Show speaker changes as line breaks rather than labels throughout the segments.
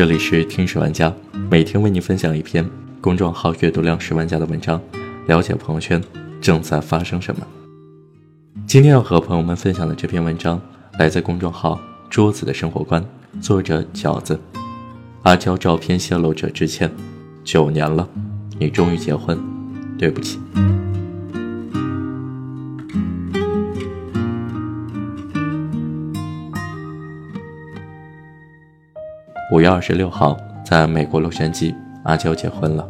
这里是听史玩家，每天为你分享一篇公众号阅读量十万加的文章，了解朋友圈正在发生什么。今天要和朋友们分享的这篇文章来自公众号桌子的生活观，作者饺子。阿娇照片泄露者致歉，九年了，你终于结婚，对不起。五月二十六号，在美国洛杉矶，阿娇结婚了。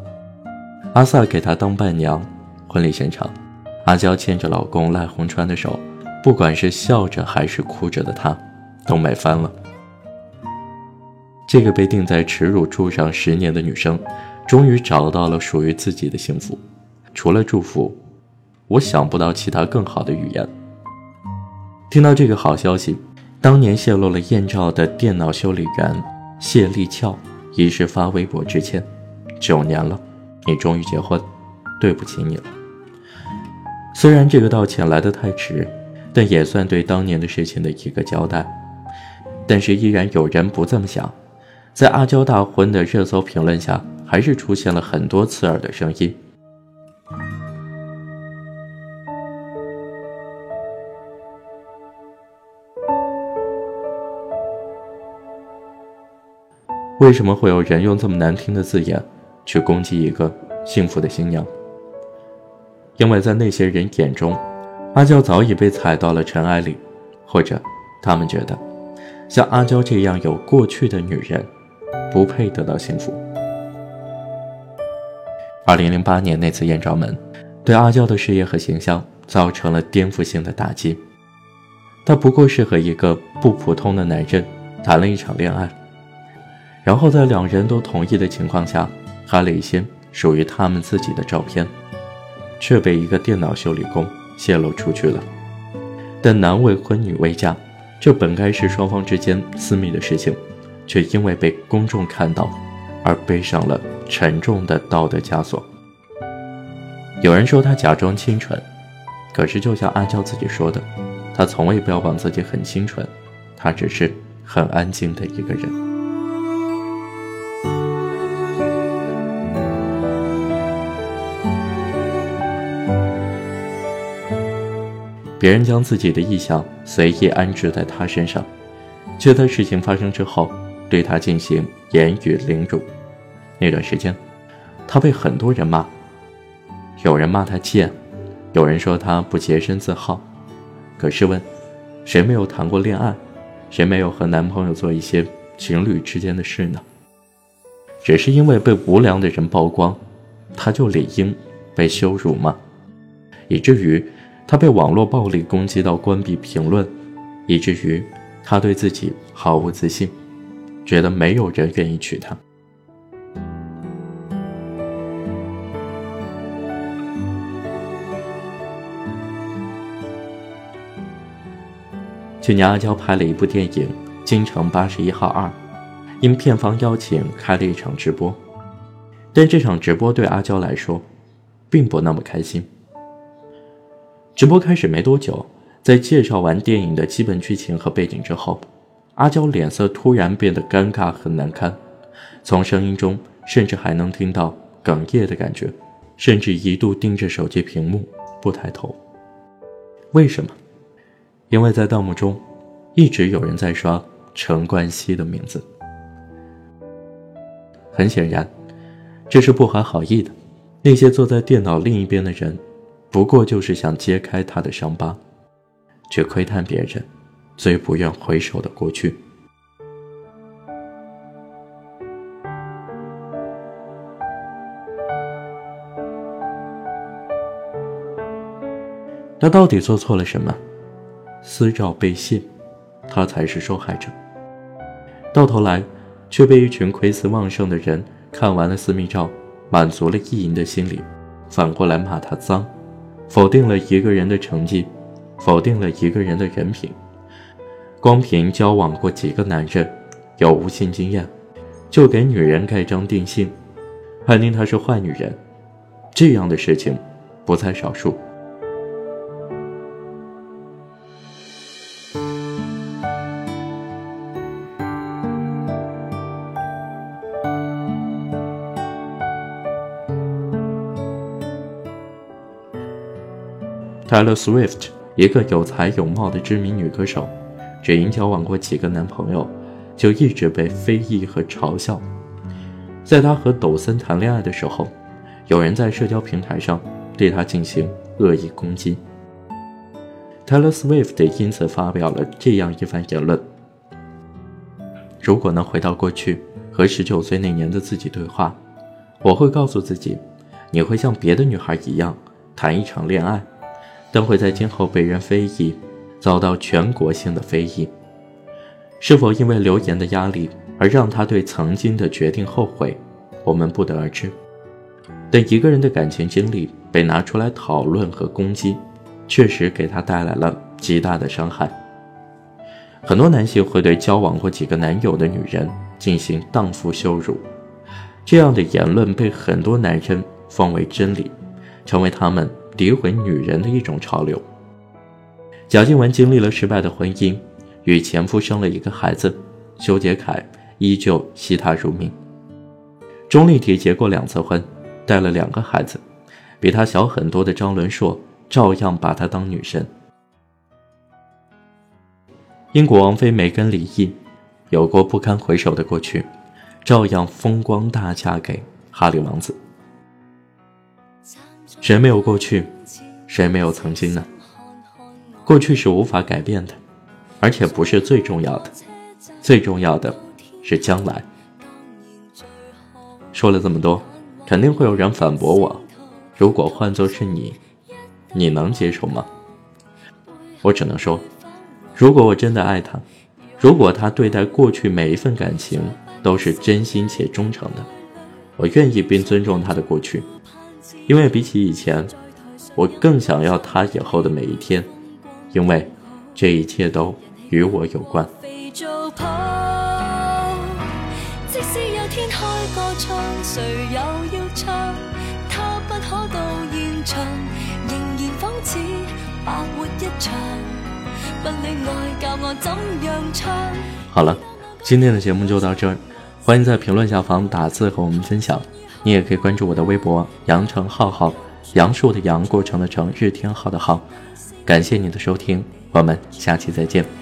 阿 sa 给她当伴娘。婚礼现场，阿娇牵着老公赖鸿川的手，不管是笑着还是哭着的她，都美翻了。这个被钉在耻辱柱上十年的女生，终于找到了属于自己的幸福。除了祝福，我想不到其他更好的语言。听到这个好消息，当年泄露了艳照的电脑修理员。谢立翘一时发微博致歉：“九年了，你终于结婚，对不起你了。”虽然这个道歉来得太迟，但也算对当年的事情的一个交代。但是依然有人不这么想，在阿娇大婚的热搜评论下，还是出现了很多刺耳的声音。为什么会有人用这么难听的字眼去攻击一个幸福的新娘？因为在那些人眼中，阿娇早已被踩到了尘埃里，或者他们觉得，像阿娇这样有过去的女人，不配得到幸福。二零零八年那次艳照门，对阿娇的事业和形象造成了颠覆性的打击。她不过是和一个不普通的男人谈了一场恋爱。然后在两人都同意的情况下，发了一些属于他们自己的照片，却被一个电脑修理工泄露出去了。但男未婚女未嫁，这本该是双方之间私密的事情，却因为被公众看到，而背上了沉重的道德枷锁。有人说他假装清纯，可是就像阿娇自己说的，他从未标榜自己很清纯，他只是很安静的一个人。别人将自己的意向随意安置在他身上，却在事情发生之后对他进行言语凌辱。那段时间，他被很多人骂，有人骂他贱，有人说他不洁身自好。可是问，谁没有谈过恋爱？谁没有和男朋友做一些情侣之间的事呢？只是因为被无良的人曝光，他就理应被羞辱吗？以至于。他被网络暴力攻击到关闭评论，以至于他对自己毫无自信，觉得没有人愿意娶她。去年阿娇拍了一部电影《京城八十一号二》，因片方邀请开了一场直播，但这场直播对阿娇来说，并不那么开心。直播开始没多久，在介绍完电影的基本剧情和背景之后，阿娇脸色突然变得尴尬和难堪，从声音中甚至还能听到哽咽的感觉，甚至一度盯着手机屏幕不抬头。为什么？因为在弹幕中，一直有人在刷陈冠希的名字。很显然，这是不怀好意的。那些坐在电脑另一边的人。不过就是想揭开他的伤疤，却窥探别人最不愿回首的过去。他到底做错了什么？私照被泄，他才是受害者。到头来，却被一群窥私旺盛的人看完了私密照，满足了意淫的心理，反过来骂他脏。否定了一个人的成绩，否定了一个人的人品。光凭交往过几个男人，有无性经验，就给女人盖章定性，判定她是坏女人，这样的事情不在少数。Taylor Swift，一个有才有貌的知名女歌手，只因交往过几个男朋友，就一直被非议和嘲笑。在她和抖森谈恋爱的时候，有人在社交平台上对她进行恶意攻击。Taylor Swift 因此发表了这样一番言论：“如果能回到过去，和十九岁那年的自己对话，我会告诉自己，你会像别的女孩一样谈一场恋爱。”但会在今后被人非议，遭到全国性的非议。是否因为流言的压力而让他对曾经的决定后悔，我们不得而知。但一个人的感情经历被拿出来讨论和攻击，确实给他带来了极大的伤害。很多男性会对交往过几个男友的女人进行荡妇羞辱，这样的言论被很多男人奉为真理，成为他们。诋毁女人的一种潮流。贾静雯经历了失败的婚姻，与前夫生了一个孩子，修杰楷依旧惜她如命。钟丽缇结过两次婚，带了两个孩子，比她小很多的张伦硕照样把她当女神。英国王妃梅根离异，有过不堪回首的过去，照样风光大嫁给哈利王子。谁没有过去？谁没有曾经呢？过去是无法改变的，而且不是最重要的。最重要的是将来。说了这么多，肯定会有人反驳我：如果换作是你，你能接受吗？我只能说，如果我真的爱他，如果他对待过去每一份感情都是真心且忠诚的，我愿意并尊重他的过去。因为比起以前，我更想要他以后的每一天，因为这一切都与我有关。好了，今天的节目就到这儿，欢迎在评论下方打字和我们分享。你也可以关注我的微博“杨成浩浩”，杨树的杨，过程的程，日天浩的浩。感谢你的收听，我们下期再见。